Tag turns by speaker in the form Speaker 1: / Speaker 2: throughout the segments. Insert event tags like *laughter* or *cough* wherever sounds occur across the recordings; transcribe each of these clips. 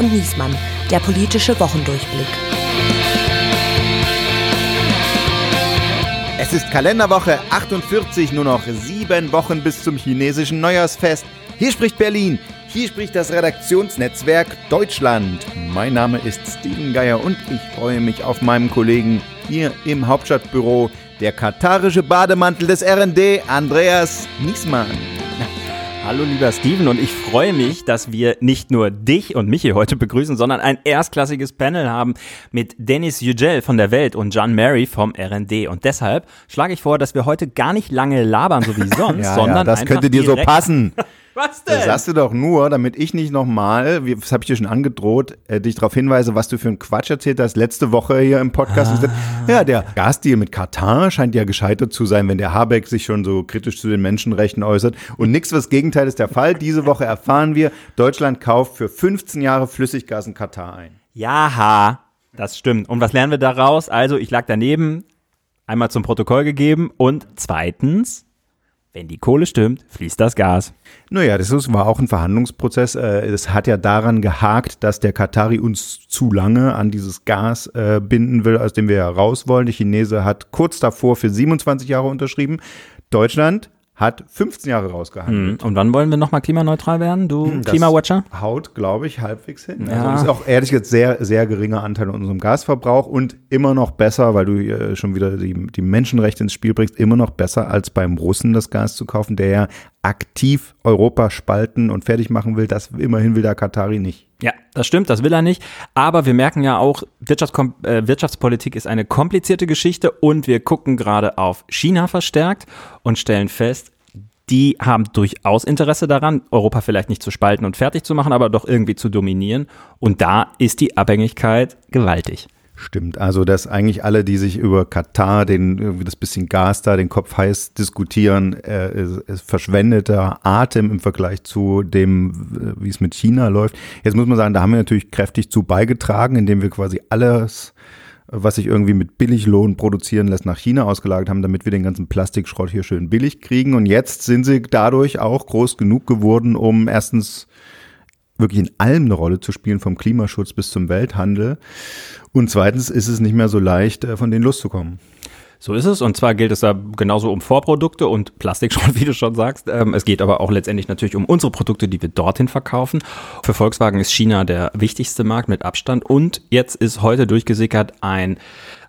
Speaker 1: und Niesmann, der politische Wochendurchblick.
Speaker 2: Es ist Kalenderwoche 48, nur noch sieben Wochen bis zum chinesischen Neujahrsfest. Hier spricht Berlin, hier spricht das Redaktionsnetzwerk Deutschland. Mein Name ist Steven Geier und ich freue mich auf meinen Kollegen hier im Hauptstadtbüro, der katarische Bademantel des RND, Andreas Niesmann.
Speaker 3: Hallo lieber Steven und ich freue mich, dass wir nicht nur dich und mich hier heute begrüßen, sondern ein erstklassiges Panel haben mit Dennis Yücel von der Welt und John Mary vom RND. Und deshalb schlage ich vor, dass wir heute gar nicht lange labern, so wie *laughs* sonst,
Speaker 2: ja,
Speaker 3: sondern
Speaker 2: ja, das könnte dir so passen. *laughs*
Speaker 3: Was denn?
Speaker 2: Das sagst du doch nur, damit ich nicht nochmal, das habe ich dir schon angedroht, äh, dich darauf hinweise, was du für einen Quatsch erzählt hast letzte Woche hier im Podcast. Ah. Ja, der Gasdeal mit Katar scheint ja gescheitert zu sein, wenn der Habeck sich schon so kritisch zu den Menschenrechten äußert. Und nichts, was Gegenteil ist der Fall. Diese Woche erfahren wir, Deutschland kauft für 15 Jahre Flüssiggas in Katar ein.
Speaker 3: Jaha, das stimmt. Und was lernen wir daraus? Also, ich lag daneben, einmal zum Protokoll gegeben und zweitens, wenn die Kohle stimmt, fließt das Gas.
Speaker 2: Naja, das war auch ein Verhandlungsprozess. Äh, es hat ja daran gehakt, dass der Katari uns zu lange an dieses Gas äh, binden will, aus dem wir ja raus wollen. Der Chinese hat kurz davor für 27 Jahre unterschrieben. Deutschland hat 15 Jahre rausgehandelt.
Speaker 3: Hm. Und wann wollen wir nochmal klimaneutral werden, du hm, Klimawatcher?
Speaker 2: Haut, glaube ich, halbwegs hin. Ja. Also das ist auch ehrlich gesagt sehr, sehr geringer Anteil an unserem Gasverbrauch und immer noch besser, weil du äh, schon wieder die, die Menschenrechte ins Spiel bringst, immer noch besser als beim Russen das Gas zu kaufen, der ja aktiv Europa spalten und fertig machen will. Das immerhin will der Katari nicht.
Speaker 3: Ja, das stimmt, das will er nicht. Aber wir merken ja auch, Wirtschaftskom äh, Wirtschaftspolitik ist eine komplizierte Geschichte und wir gucken gerade auf China verstärkt und stellen fest, die haben durchaus Interesse daran, Europa vielleicht nicht zu spalten und fertig zu machen, aber doch irgendwie zu dominieren. Und da ist die Abhängigkeit gewaltig.
Speaker 2: Stimmt, also dass eigentlich alle, die sich über Katar, den irgendwie das bisschen Gas da, den Kopf heiß diskutieren, äh, ist, ist verschwendeter Atem im Vergleich zu dem, äh, wie es mit China läuft. Jetzt muss man sagen, da haben wir natürlich kräftig zu beigetragen, indem wir quasi alles was sich irgendwie mit Billiglohn produzieren lässt, nach China ausgelagert haben, damit wir den ganzen Plastikschrott hier schön billig kriegen. Und jetzt sind sie dadurch auch groß genug geworden, um erstens wirklich in allem eine Rolle zu spielen, vom Klimaschutz bis zum Welthandel. Und zweitens ist es nicht mehr so leicht, äh, von denen loszukommen.
Speaker 3: So ist es. Und zwar gilt es da genauso um Vorprodukte und Plastikschrott, *laughs* wie du schon sagst. Ähm, es geht aber auch letztendlich natürlich um unsere Produkte, die wir dorthin verkaufen. Für Volkswagen ist China der wichtigste Markt mit Abstand. Und jetzt ist heute durchgesickert ein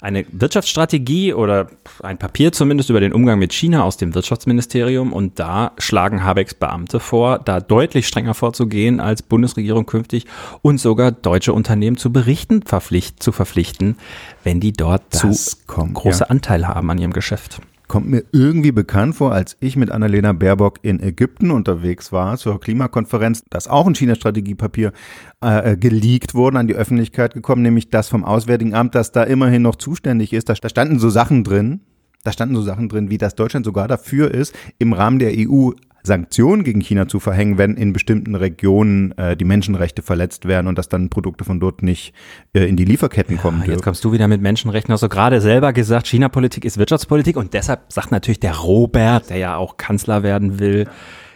Speaker 3: eine Wirtschaftsstrategie oder ein Papier zumindest über den Umgang mit China aus dem Wirtschaftsministerium. Und da schlagen Habecks Beamte vor, da deutlich strenger vorzugehen als Bundesregierung künftig und sogar deutsche Unternehmen zu berichten verpflicht, zu verpflichten, wenn die dort das zu kommt, große ja. Anteil haben an ihrem Geschäft
Speaker 2: kommt mir irgendwie bekannt vor, als ich mit Annalena Baerbock in Ägypten unterwegs war zur Klimakonferenz, dass auch ein China-Strategiepapier äh, geleakt wurde, an die Öffentlichkeit gekommen, nämlich das vom Auswärtigen Amt, das da immerhin noch zuständig ist. Da, da standen so Sachen drin, da standen so Sachen drin, wie dass Deutschland sogar dafür ist, im Rahmen der EU Sanktionen gegen China zu verhängen, wenn in bestimmten Regionen äh, die Menschenrechte verletzt werden und dass dann Produkte von dort nicht äh, in die Lieferketten ja, kommen dürfen.
Speaker 3: Jetzt kommst du wieder mit Menschenrechten. Hast du gerade selber gesagt, China-Politik ist Wirtschaftspolitik und deshalb sagt natürlich der Robert, der ja auch Kanzler werden will,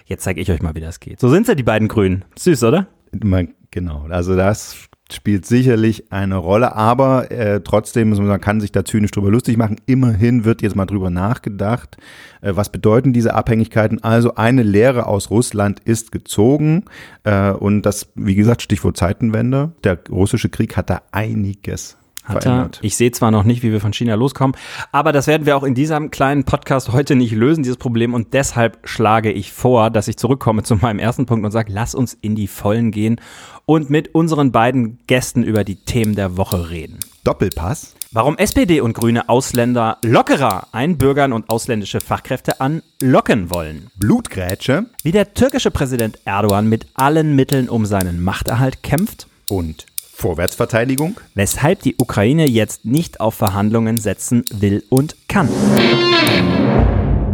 Speaker 3: jetzt zeige ich euch mal, wie das geht. So sind sie, die beiden Grünen. Süß, oder?
Speaker 2: Genau, also das spielt sicherlich eine Rolle, aber äh, trotzdem, man kann sich da zynisch drüber lustig machen. Immerhin wird jetzt mal drüber nachgedacht, äh, was bedeuten diese Abhängigkeiten. Also eine Lehre aus Russland ist gezogen äh, und das, wie gesagt, Stichwort Zeitenwende. Der russische Krieg hat da einiges hat verändert.
Speaker 3: Er. Ich sehe zwar noch nicht, wie wir von China loskommen, aber das werden wir auch in diesem kleinen Podcast heute nicht lösen, dieses Problem. Und deshalb schlage ich vor, dass ich zurückkomme zu meinem ersten Punkt und sage, lass uns in die Vollen gehen und mit unseren beiden Gästen über die Themen der Woche reden.
Speaker 2: Doppelpass.
Speaker 3: Warum SPD und Grüne Ausländer lockerer einbürgern und ausländische Fachkräfte anlocken wollen.
Speaker 2: Blutgrätsche.
Speaker 3: Wie der türkische Präsident Erdogan mit allen Mitteln um seinen Machterhalt kämpft.
Speaker 2: Und Vorwärtsverteidigung.
Speaker 3: Weshalb die Ukraine jetzt nicht auf Verhandlungen setzen will und kann.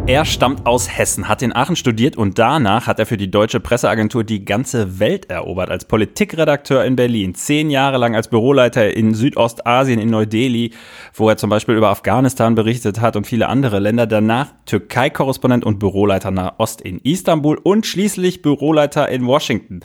Speaker 3: Er stammt aus Hessen, hat in Aachen studiert und danach hat er für die deutsche Presseagentur die ganze Welt erobert. Als Politikredakteur in Berlin, zehn Jahre lang als Büroleiter in Südostasien, in Neu-Delhi, wo er zum Beispiel über Afghanistan berichtet hat und viele andere Länder. Danach Türkei-Korrespondent und Büroleiter nach Ost in Istanbul und schließlich Büroleiter in Washington.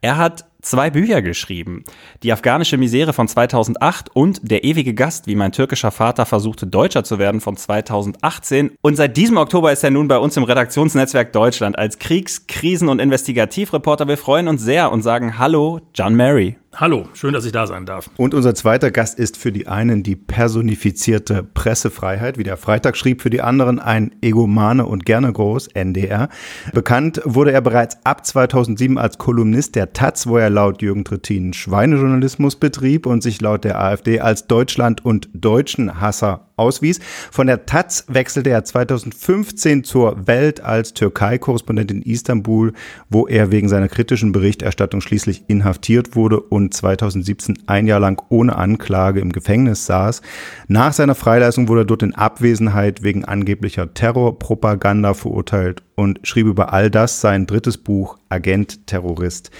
Speaker 3: Er hat zwei Bücher geschrieben. Die afghanische Misere von 2008 und Der ewige Gast, wie mein türkischer Vater versuchte Deutscher zu werden von 2018. Und seit diesem Oktober ist er nun bei uns im Redaktionsnetzwerk Deutschland als Kriegs-, Krisen- und Investigativreporter. Wir freuen uns sehr und sagen Hallo, John Mary.
Speaker 4: Hallo, schön, dass ich da sein darf.
Speaker 2: Und unser zweiter Gast ist für die einen die personifizierte Pressefreiheit, wie der Freitag schrieb, für die anderen ein Egomane und gerne groß, NDR. Bekannt wurde er bereits ab 2007 als Kolumnist der Taz, wo er laut Jürgen Trittin Schweinejournalismus betrieb und sich laut der AfD als Deutschland- und Deutschenhasser auswies. Von der Taz wechselte er 2015 zur Welt als Türkei-Korrespondent in Istanbul, wo er wegen seiner kritischen Berichterstattung schließlich inhaftiert wurde und 2017 ein Jahr lang ohne Anklage im Gefängnis saß. Nach seiner Freilassung wurde er dort in Abwesenheit wegen angeblicher Terrorpropaganda verurteilt und schrieb über all das sein drittes Buch Agent Terrorist.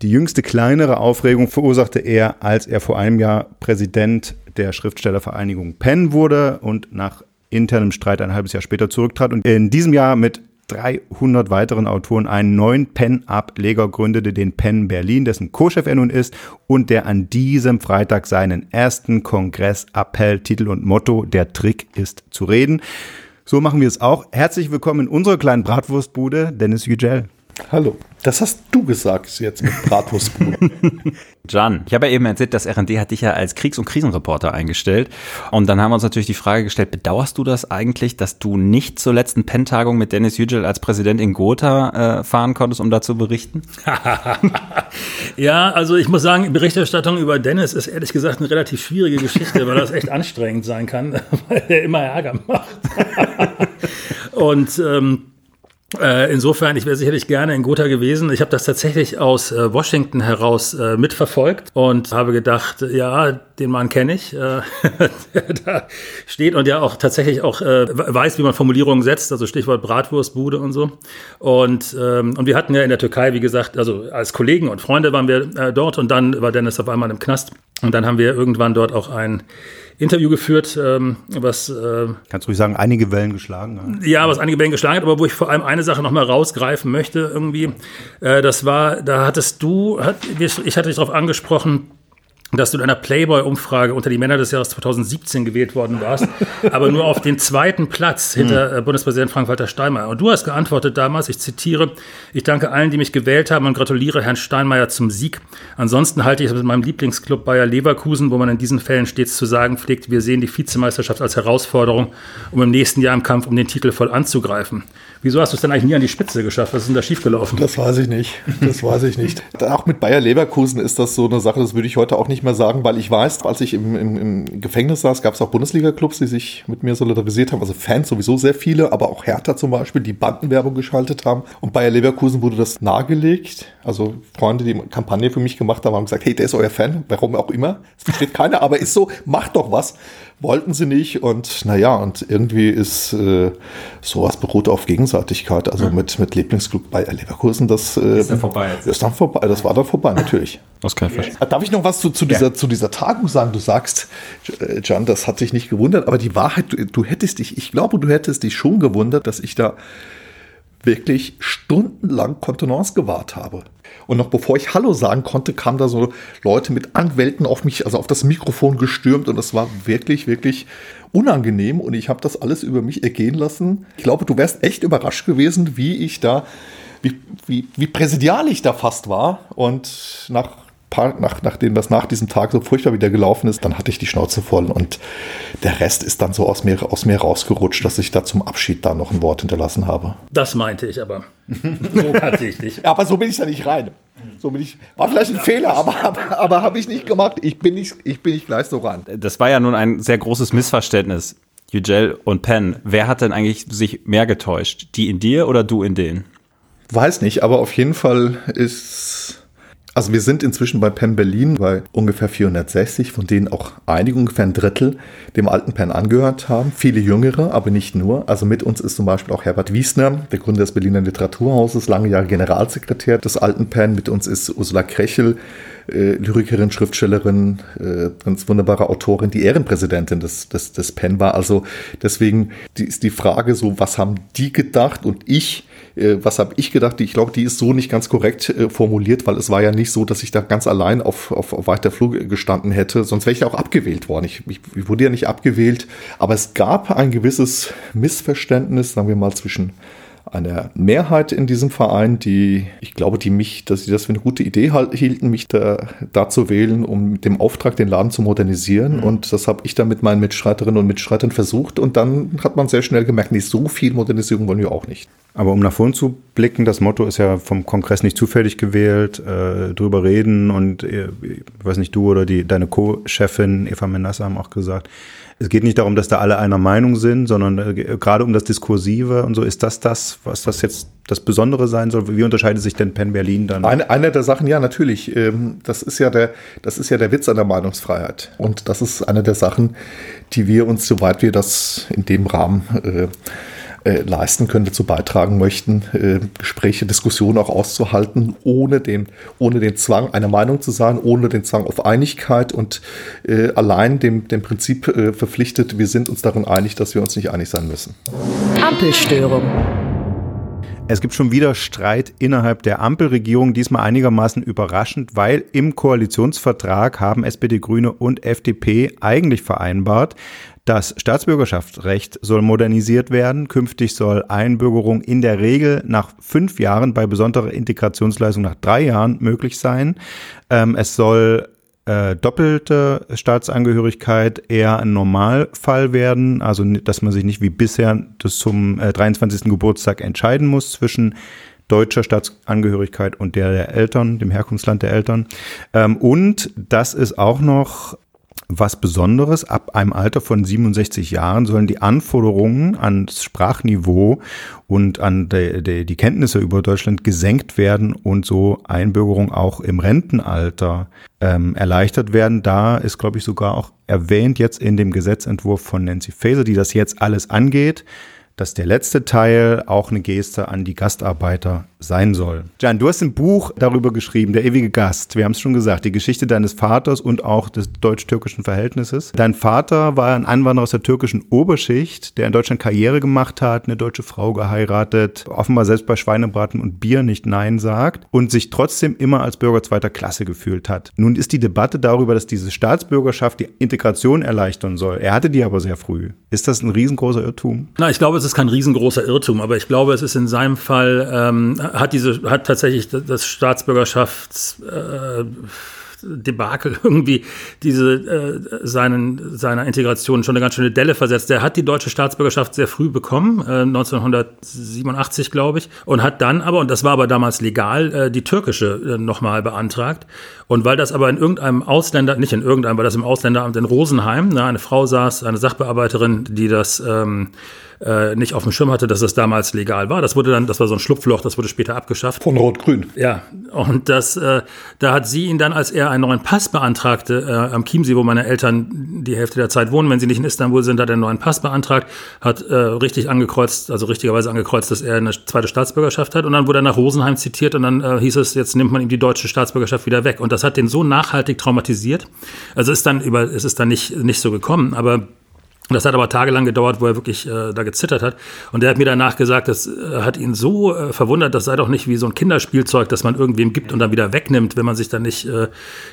Speaker 2: Die jüngste kleinere Aufregung verursachte er, als er vor einem Jahr Präsident der Schriftstellervereinigung Penn wurde und nach internem Streit ein halbes Jahr später zurücktrat und in diesem Jahr mit 300 weiteren Autoren einen neuen Penn-Ableger gründete, den Penn Berlin, dessen Co-Chef er nun ist und der an diesem Freitag seinen ersten Kongressappell, Titel und Motto Der Trick ist zu reden. So machen wir es auch. Herzlich willkommen in unserer kleinen Bratwurstbude, Dennis Yücel.
Speaker 5: Hallo. Das hast du gesagt jetzt mit Bratwurstbrot. *laughs*
Speaker 3: Jan, ich habe ja eben erzählt, das RD hat dich ja als Kriegs- und Krisenreporter eingestellt. Und dann haben wir uns natürlich die Frage gestellt, bedauerst du das eigentlich, dass du nicht zur letzten Penn-Tagung mit Dennis Yücel als Präsident in Gotha äh, fahren konntest, um da zu berichten? *laughs*
Speaker 4: ja, also ich muss sagen, Berichterstattung über Dennis ist ehrlich gesagt eine relativ schwierige Geschichte, weil das echt anstrengend sein kann, *laughs* weil er immer Ärger macht. und ähm, äh, insofern, ich wäre sicherlich gerne in Gotha gewesen. Ich habe das tatsächlich aus äh, Washington heraus äh, mitverfolgt und habe gedacht, ja, den Mann kenne ich, äh, *laughs* der da steht und ja auch tatsächlich auch äh, weiß, wie man Formulierungen setzt, also Stichwort Bratwurstbude und so. Und, ähm, und wir hatten ja in der Türkei, wie gesagt, also als Kollegen und Freunde waren wir äh, dort und dann war Dennis auf einmal im Knast und dann haben wir irgendwann dort auch ein Interview geführt, ähm, was äh,
Speaker 2: kannst du ruhig sagen, einige Wellen geschlagen hat.
Speaker 4: Ja, was einige Wellen geschlagen hat, aber wo ich vor allem eine Sache nochmal rausgreifen möchte irgendwie. Äh, das war, da hattest du, hat, ich hatte dich darauf angesprochen, dass du in einer Playboy-Umfrage unter die Männer des Jahres 2017 gewählt worden warst, *laughs* aber nur auf den zweiten Platz hinter hm. Bundespräsident Frank-Walter Steinmeier. Und du hast geantwortet damals, ich zitiere, ich danke allen, die mich gewählt haben und gratuliere Herrn Steinmeier zum Sieg. Ansonsten halte ich es mit meinem Lieblingsclub Bayer Leverkusen, wo man in diesen Fällen stets zu sagen pflegt, wir sehen die Vizemeisterschaft als Herausforderung, um im nächsten Jahr im Kampf um den Titel voll anzugreifen. Wieso hast du es denn eigentlich nie an die Spitze geschafft? Was ist denn da schiefgelaufen?
Speaker 5: Das weiß ich nicht. Das weiß ich nicht. *laughs* auch mit Bayer Leverkusen ist das so eine Sache, das würde ich heute auch nicht mehr sagen, weil ich weiß, als ich im, im, im Gefängnis saß, gab es auch Bundesliga-Clubs, die sich mit mir solidarisiert haben. Also Fans sowieso sehr viele, aber auch Hertha zum Beispiel, die Bandenwerbung geschaltet haben. Und Bayer Leverkusen wurde das nahegelegt. Also Freunde, die Kampagne für mich gemacht haben, haben gesagt, hey, der ist euer Fan, warum auch immer. Es versteht keiner, aber ist so, macht doch was wollten sie nicht und naja, und irgendwie ist äh, sowas beruht auf Gegenseitigkeit. Also ja. mit, mit Lieblingsglück bei Leverkusen, das äh, ist dann vorbei. Ist dann vorbei. Das war dann vorbei, *laughs* natürlich.
Speaker 3: Das kann ich verstehen.
Speaker 5: Darf ich noch was zu, zu, dieser, ja. zu dieser Tagung sagen? Du sagst, Jan, das hat sich nicht gewundert, aber die Wahrheit, du, du hättest dich, ich glaube, du hättest dich schon gewundert, dass ich da wirklich stundenlang Kontenance gewahrt habe. Und noch bevor ich Hallo sagen konnte, kamen da so Leute mit Anwälten auf mich, also auf das Mikrofon gestürmt und das war wirklich, wirklich unangenehm und ich habe das alles über mich ergehen lassen. Ich glaube, du wärst echt überrascht gewesen, wie ich da, wie, wie, wie präsidial ich da fast war und nach paar, nach, nachdem das nach diesem Tag so furchtbar wieder gelaufen ist, dann hatte ich die Schnauze voll und der Rest ist dann so aus mir, aus mir rausgerutscht, dass ich da zum Abschied da noch ein Wort hinterlassen habe.
Speaker 4: Das meinte ich aber. *laughs* so
Speaker 5: tatsächlich. ja, aber so bin ich da nicht rein. So bin ich, war vielleicht ein Fehler, aber, aber, aber habe ich nicht gemacht. Ich bin nicht, ich bin nicht gleich so ran.
Speaker 3: Das war ja nun ein sehr großes Missverständnis. Yücel und Penn. Wer hat denn eigentlich sich mehr getäuscht? Die in dir oder du in denen?
Speaker 5: Weiß nicht, aber auf jeden Fall ist also wir sind inzwischen bei Penn Berlin bei ungefähr 460, von denen auch einige, ungefähr ein Drittel, dem alten Penn angehört haben. Viele jüngere, aber nicht nur. Also mit uns ist zum Beispiel auch Herbert Wiesner, der Gründer des Berliner Literaturhauses, lange Jahre Generalsekretär des alten Penn. Mit uns ist Ursula Krechel, äh, Lyrikerin, Schriftstellerin, äh, ganz wunderbare Autorin, die Ehrenpräsidentin des, des, des Penn war. Also deswegen die, ist die Frage so, was haben die gedacht? Und ich äh, was habe ich gedacht? Ich glaube, die ist so nicht ganz korrekt äh, formuliert, weil es war ja nicht so, dass ich da ganz allein auf, auf, auf weiter Flur gestanden hätte, sonst wäre ich ja auch abgewählt worden. Ich, ich, ich wurde ja nicht abgewählt, aber es gab ein gewisses Missverständnis, sagen wir mal, zwischen einer Mehrheit in diesem Verein, die, ich glaube, die mich, dass sie das für eine gute Idee halt, hielten, mich da, da zu wählen, um mit dem Auftrag den Laden zu modernisieren. Mhm. Und das habe ich dann mit meinen Mitstreiterinnen und Mitstreitern versucht. Und dann hat man sehr schnell gemerkt, nicht so viel Modernisierung wollen wir auch nicht.
Speaker 2: Aber um nach vorn zu blicken, das Motto ist ja vom Kongress nicht zufällig gewählt, äh, drüber reden und äh, ich weiß nicht, du oder die, deine Co-Chefin Eva Menasse haben auch gesagt, es geht nicht darum, dass da alle einer Meinung sind, sondern äh, gerade um das Diskursive und so. Ist das das, was das jetzt das Besondere sein soll? Wie unterscheidet sich denn Penn Berlin dann?
Speaker 5: Eine, eine der Sachen, ja, natürlich. Ähm, das ist ja der, das ist ja der Witz an der Meinungsfreiheit. Und das ist eine der Sachen, die wir uns, soweit wir das in dem Rahmen äh, äh, leisten können, dazu beitragen möchten, äh, Gespräche, Diskussionen auch auszuhalten, ohne den, ohne den Zwang, einer Meinung zu sein, ohne den Zwang auf Einigkeit und äh, allein dem, dem Prinzip äh, verpflichtet, wir sind uns darin einig, dass wir uns nicht einig sein müssen.
Speaker 1: Ampelstörung.
Speaker 2: Es gibt schon wieder Streit innerhalb der Ampelregierung, diesmal einigermaßen überraschend, weil im Koalitionsvertrag haben SPD, Grüne und FDP eigentlich vereinbart, das Staatsbürgerschaftsrecht soll modernisiert werden. Künftig soll Einbürgerung in der Regel nach fünf Jahren, bei besonderer Integrationsleistung nach drei Jahren möglich sein. Ähm, es soll äh, doppelte Staatsangehörigkeit eher ein Normalfall werden, also dass man sich nicht wie bisher das zum äh, 23. Geburtstag entscheiden muss zwischen deutscher Staatsangehörigkeit und der der Eltern, dem Herkunftsland der Eltern. Ähm, und das ist auch noch was Besonderes. Ab einem Alter von 67 Jahren sollen die Anforderungen ans Sprachniveau und an die, die, die Kenntnisse über Deutschland gesenkt werden und so Einbürgerung auch im Rentenalter ähm, erleichtert werden. Da ist, glaube ich, sogar auch erwähnt jetzt in dem Gesetzentwurf von Nancy Faeser, die das jetzt alles angeht, dass der letzte Teil auch eine Geste an die Gastarbeiter sein soll. Jan, du hast ein Buch darüber geschrieben, Der ewige Gast. Wir haben es schon gesagt, die Geschichte deines Vaters und auch des deutsch-türkischen Verhältnisses. Dein Vater war ein Anwanderer aus der türkischen Oberschicht, der in Deutschland Karriere gemacht hat, eine deutsche Frau geheiratet, offenbar selbst bei Schweinebraten und Bier nicht Nein sagt und sich trotzdem immer als Bürger zweiter Klasse gefühlt hat. Nun ist die Debatte darüber, dass diese Staatsbürgerschaft die Integration erleichtern soll. Er hatte die aber sehr früh. Ist das ein riesengroßer Irrtum?
Speaker 4: Na, ich glaube, es ist kein riesengroßer Irrtum, aber ich glaube, es ist in seinem Fall ähm, hat diese, hat tatsächlich das Staatsbürgerschafts, äh, Debakel *laughs* irgendwie diese äh, seinen seiner Integration schon eine ganz schöne Delle versetzt. Der hat die deutsche Staatsbürgerschaft sehr früh bekommen, äh, 1987 glaube ich, und hat dann aber und das war aber damals legal äh, die türkische äh, nochmal beantragt. Und weil das aber in irgendeinem Ausländer, nicht in irgendeinem, weil das im Ausländeramt in Rosenheim, ne, eine Frau saß, eine Sachbearbeiterin, die das ähm, äh, nicht auf dem Schirm hatte, dass das damals legal war. Das wurde dann, das war so ein Schlupfloch, das wurde später abgeschafft.
Speaker 5: Von Rot-Grün.
Speaker 4: Ja, und das, äh, da hat sie ihn dann, als er einen neuen Pass beantragte, äh, am Chiemsee, wo meine Eltern die Hälfte der Zeit wohnen, wenn sie nicht in Istanbul sind, hat er einen neuen Pass beantragt, hat äh, richtig angekreuzt, also richtigerweise angekreuzt, dass er eine zweite Staatsbürgerschaft hat. Und dann wurde er nach Rosenheim zitiert und dann äh, hieß es, jetzt nimmt man ihm die deutsche Staatsbürgerschaft wieder weg. Und das hat den so nachhaltig traumatisiert. Also ist dann über, es ist dann nicht, nicht so gekommen, aber das hat aber tagelang gedauert, wo er wirklich äh, da gezittert hat. Und er hat mir danach gesagt, das äh, hat ihn so äh, verwundert, das sei doch nicht wie so ein Kinderspielzeug, das man irgendwem gibt und dann wieder wegnimmt, wenn man sich dann nicht, äh,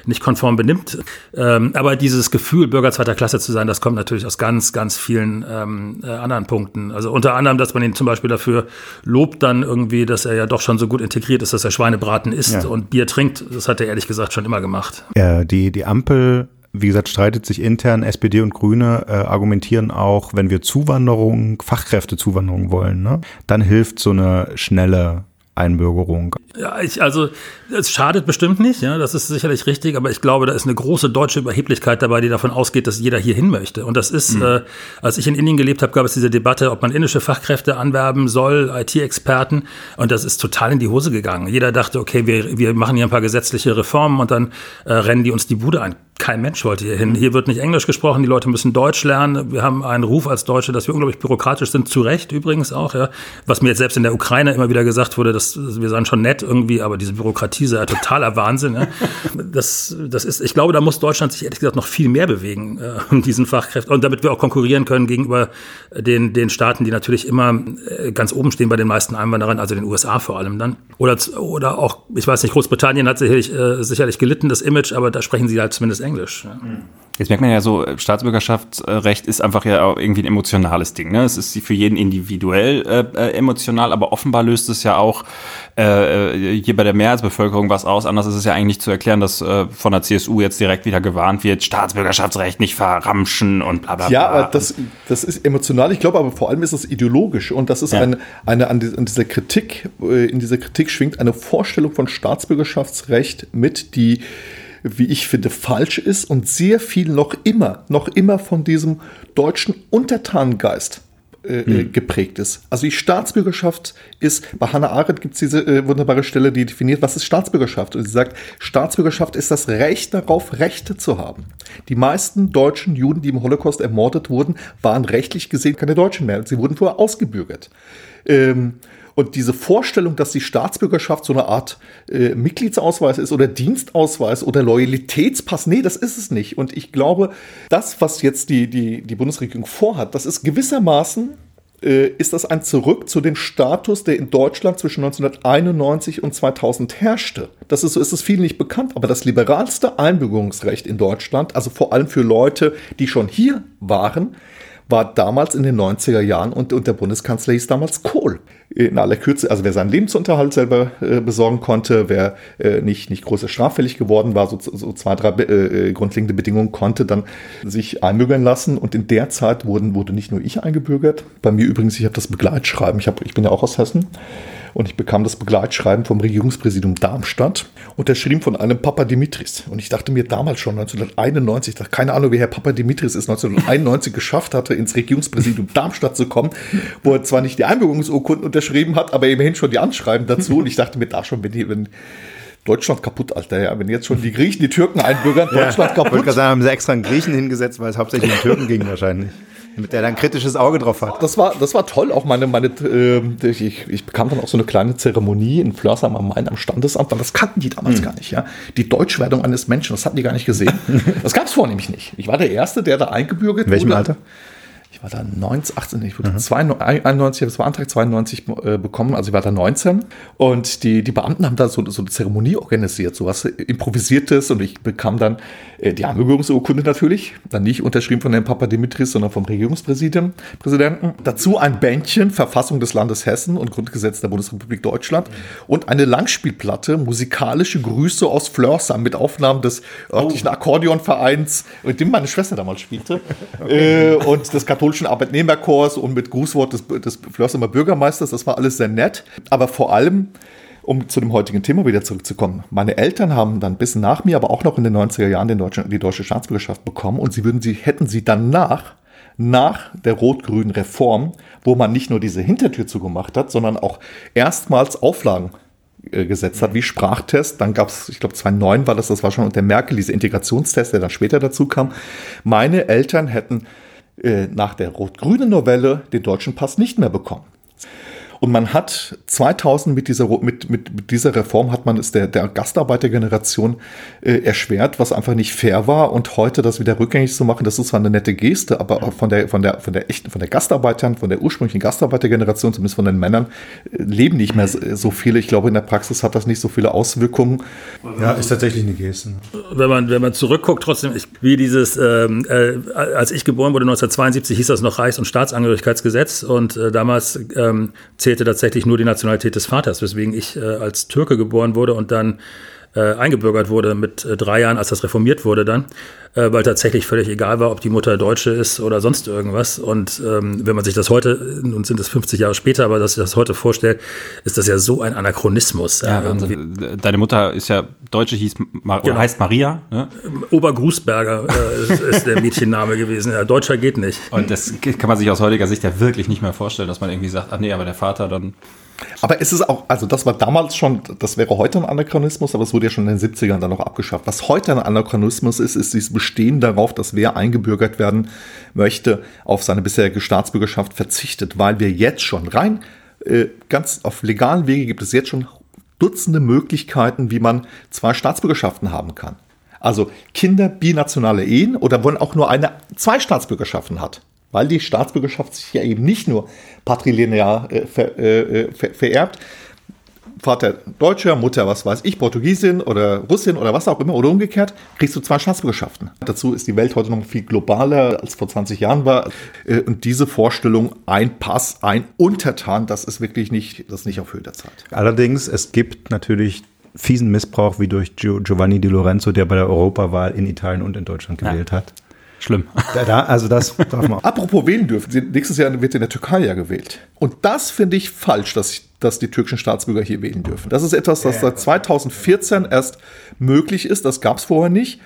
Speaker 4: nicht konform benimmt. Ähm, aber dieses Gefühl, Bürger zweiter Klasse zu sein, das kommt natürlich aus ganz, ganz vielen ähm, äh, anderen Punkten. Also unter anderem, dass man ihn zum Beispiel dafür lobt dann irgendwie, dass er ja doch schon so gut integriert ist, dass er Schweinebraten isst ja. und Bier trinkt. Das hat er ehrlich gesagt schon immer gemacht.
Speaker 2: Ja, die, die Ampel wie gesagt, streitet sich intern. SPD und Grüne äh, argumentieren auch, wenn wir Zuwanderung, Fachkräftezuwanderung wollen, ne, dann hilft so eine schnelle Einbürgerung.
Speaker 4: Ja, ich, also es schadet bestimmt nicht, ja, das ist sicherlich richtig, aber ich glaube, da ist eine große deutsche Überheblichkeit dabei, die davon ausgeht, dass jeder hier hin möchte. Und das ist, mhm. äh, als ich in Indien gelebt habe, gab es diese Debatte, ob man indische Fachkräfte anwerben soll, IT-Experten, und das ist total in die Hose gegangen. Jeder dachte, okay, wir, wir machen hier ein paar gesetzliche Reformen und dann äh, rennen die uns die Bude ein. Kein Mensch wollte hier hin. Hier wird nicht Englisch gesprochen, die Leute müssen Deutsch lernen. Wir haben einen Ruf als Deutsche, dass wir unglaublich bürokratisch sind, zu Recht übrigens auch. Ja. Was mir jetzt selbst in der Ukraine immer wieder gesagt wurde, dass wir seien schon nett irgendwie, aber diese Bürokratie sei totaler Wahnsinn. Ja. Das, das ist, ich glaube, da muss Deutschland sich ehrlich gesagt noch viel mehr bewegen, äh, um diesen Fachkräften und damit wir auch konkurrieren können gegenüber den, den Staaten, die natürlich immer äh, ganz oben stehen bei den meisten Einwanderern, also den USA vor allem dann. Oder, oder auch, ich weiß nicht, Großbritannien hat sicherlich, äh, sicherlich gelitten, das Image, aber da sprechen sie halt zumindest Englisch. Ja.
Speaker 3: Jetzt merkt man ja so, Staatsbürgerschaftsrecht ist einfach ja auch irgendwie ein emotionales Ding. Ne? Es ist für jeden individuell äh, emotional, aber offenbar löst es ja auch äh, hier bei der Mehrheitsbevölkerung was aus. Anders ist es ja eigentlich nicht zu erklären, dass äh, von der CSU jetzt direkt wieder gewarnt wird, Staatsbürgerschaftsrecht nicht verramschen und bla bla bla.
Speaker 5: Ja, das, das ist emotional. Ich glaube aber vor allem ist es ideologisch und das ist ja. eine, eine an, dieser Kritik, äh, in dieser Kritik schwingt eine Vorstellung von Staatsbürgerschaftsrecht mit, die wie ich finde, falsch ist und sehr viel noch immer, noch immer von diesem deutschen Untertanengeist äh, hm. geprägt ist. Also die Staatsbürgerschaft ist, bei Hannah Arendt gibt es diese äh, wunderbare Stelle, die definiert, was ist Staatsbürgerschaft? Und sie sagt, Staatsbürgerschaft ist das Recht darauf, Rechte zu haben. Die meisten deutschen Juden, die im Holocaust ermordet wurden, waren rechtlich gesehen keine Deutschen mehr. Sie wurden vorher ausgebürgert. Ähm, und diese Vorstellung, dass die Staatsbürgerschaft so eine Art äh, Mitgliedsausweis ist oder Dienstausweis oder Loyalitätspass, nee, das ist es nicht. Und ich glaube, das, was jetzt die, die, die Bundesregierung vorhat, das ist gewissermaßen äh, ist das ein Zurück zu dem Status, der in Deutschland zwischen 1991 und 2000 herrschte. Das ist so ist es vielen nicht bekannt, aber das liberalste Einbürgerungsrecht in Deutschland, also vor allem für Leute, die schon hier waren, war damals in den 90er Jahren und, und der Bundeskanzler hieß damals Kohl. In aller Kürze, also wer seinen Lebensunterhalt selber äh, besorgen konnte, wer äh, nicht, nicht große straffällig geworden war, so, so zwei, drei äh, grundlegende Bedingungen, konnte dann sich einbürgern lassen. Und in der Zeit wurden, wurde nicht nur ich eingebürgert, bei mir übrigens, ich habe das Begleitschreiben, ich, hab, ich bin ja auch aus Hessen, und ich bekam das Begleitschreiben vom Regierungspräsidium Darmstadt, unterschrieben von einem Papa Dimitris. Und ich dachte mir damals schon, 1991, dachte, keine Ahnung, wie Herr Papa Dimitris es 1991 geschafft hatte, ins Regierungspräsidium Darmstadt zu kommen, wo er zwar nicht die Einbürgerungsurkunden unterschrieben hat, aber immerhin schon die Anschreiben dazu. Und ich dachte mir da schon, wenn die, wenn Deutschland kaputt, Alter. Ja, wenn jetzt schon die Griechen die Türken einbürgern, Deutschland
Speaker 2: ja, kaputt. Ich sagen, haben sie extra einen Griechen hingesetzt, weil es hauptsächlich um Türken ging wahrscheinlich mit der dann kritisches Auge drauf hat.
Speaker 5: Das war, das war toll. Auch meine, meine äh, ich, ich bekam dann auch so eine kleine Zeremonie in Flörsheim am Main am Standesamt, weil das kannten die damals mhm. gar nicht. Ja? Die Deutschwerdung eines Menschen, das hatten die gar nicht gesehen. *laughs* das gab es vornehmlich nicht. Ich war der Erste, der da eingebürgert
Speaker 2: wurde. In welchem Alter?
Speaker 5: Ich war da 19, 18, ich wurde mhm. 92, 91, das war Antrag 92 äh, bekommen, also ich war da 19 und die, die Beamten haben da so, so eine Zeremonie organisiert, so was improvisiertes und ich bekam dann äh, die Einbürgerungsurkunde natürlich, dann nicht unterschrieben von dem Papa Dimitris, sondern vom Regierungspräsidenten. Präsidenten. Dazu ein Bändchen, Verfassung des Landes Hessen und Grundgesetz der Bundesrepublik Deutschland mhm. und eine Langspielplatte, musikalische Grüße aus Flörsheim mit Aufnahmen des örtlichen oh. Akkordeonvereins, mit dem meine Schwester damals spielte *laughs* okay. äh, und des katholischen katholischen Arbeitnehmerkorps und mit Grußwort des, des Flörsheimer Bürgermeisters. Das war alles sehr nett. Aber vor allem, um zu dem heutigen Thema wieder zurückzukommen. Meine Eltern haben dann bis nach mir, aber auch noch in den 90er Jahren deutschen, die deutsche Staatsbürgerschaft bekommen und sie würden sie, hätten sie danach nach der rot-grünen Reform, wo man nicht nur diese Hintertür zugemacht hat, sondern auch erstmals Auflagen äh, gesetzt hat, wie Sprachtest. Dann gab es, ich glaube 2009 war das, das war schon unter Merkel, dieser Integrationstest, der dann später dazu kam. Meine Eltern hätten nach der rot-grünen Novelle den deutschen Pass nicht mehr bekommen. Und man hat 2000 mit dieser, mit, mit, mit dieser Reform hat man es der, der Gastarbeitergeneration äh, erschwert, was einfach nicht fair war. Und heute das wieder rückgängig zu machen, das ist zwar eine nette Geste, aber von der, von der, von der echten, von der Gastarbeitern, von der ursprünglichen Gastarbeitergeneration, zumindest von den Männern, äh, leben nicht mehr so viele. Ich glaube, in der Praxis hat das nicht so viele Auswirkungen.
Speaker 2: Ja, ist tatsächlich eine Geste.
Speaker 4: Wenn man, wenn man zurückguckt, trotzdem, ich, wie dieses, ähm, äh, als ich geboren wurde, 1972, hieß das noch Reichs- und Staatsangehörigkeitsgesetz und äh, damals ähm, zählte tatsächlich nur die Nationalität des Vaters, weswegen ich äh, als Türke geboren wurde und dann äh, eingebürgert wurde mit äh, drei Jahren, als das reformiert wurde dann, äh, weil tatsächlich völlig egal war, ob die Mutter Deutsche ist oder sonst irgendwas. Und ähm, wenn man sich das heute, nun sind es 50 Jahre später, aber dass sich das heute vorstellt, ist das ja so ein Anachronismus. Ja,
Speaker 3: also, deine Mutter ist ja Deutsche, hieß Mar genau. heißt Maria. Ne?
Speaker 4: Obergrußberger äh, ist, ist, der Mädchenname gewesen. Ja, Deutscher geht nicht.
Speaker 3: Und das kann man sich aus heutiger Sicht ja wirklich nicht mehr vorstellen, dass man irgendwie sagt, ach nee, aber der Vater dann
Speaker 5: Aber es ist auch, also das war damals schon, das wäre heute ein Anachronismus, aber es wurde ja schon in den 70ern dann noch abgeschafft. Was heute ein Anachronismus ist, ist dieses Bestehen darauf, dass wer eingebürgert werden möchte, auf seine bisherige Staatsbürgerschaft verzichtet, weil wir jetzt schon rein, äh, ganz auf legalen Wege gibt es jetzt schon Dutzende Möglichkeiten, wie man zwei Staatsbürgerschaften haben kann. Also Kinder binationale Ehen oder wollen auch nur eine, zwei Staatsbürgerschaften hat weil die Staatsbürgerschaft sich ja eben nicht nur patrilinear äh, ver, äh, ver, vererbt. Vater Deutscher, Mutter, was weiß ich, Portugiesin oder Russin oder was auch immer oder umgekehrt, kriegst du zwei Staatsbürgerschaften. Dazu ist die Welt heute noch viel globaler als vor 20 Jahren war. Äh, und diese Vorstellung, ein Pass, ein Untertan, das ist wirklich nicht, das nicht auf Höhe der Zeit.
Speaker 2: Allerdings, es gibt natürlich fiesen Missbrauch wie durch Giovanni Di Lorenzo, der bei der Europawahl in Italien und in Deutschland gewählt ja. hat.
Speaker 3: Schlimm.
Speaker 2: Da, da, also das darf
Speaker 5: man. *laughs* Apropos wählen dürfen, nächstes Jahr wird in der Türkei ja gewählt. Und das finde ich falsch, dass, dass die türkischen Staatsbürger hier wählen dürfen. Das ist etwas, das seit 2014 erst möglich ist. Das gab es vorher nicht.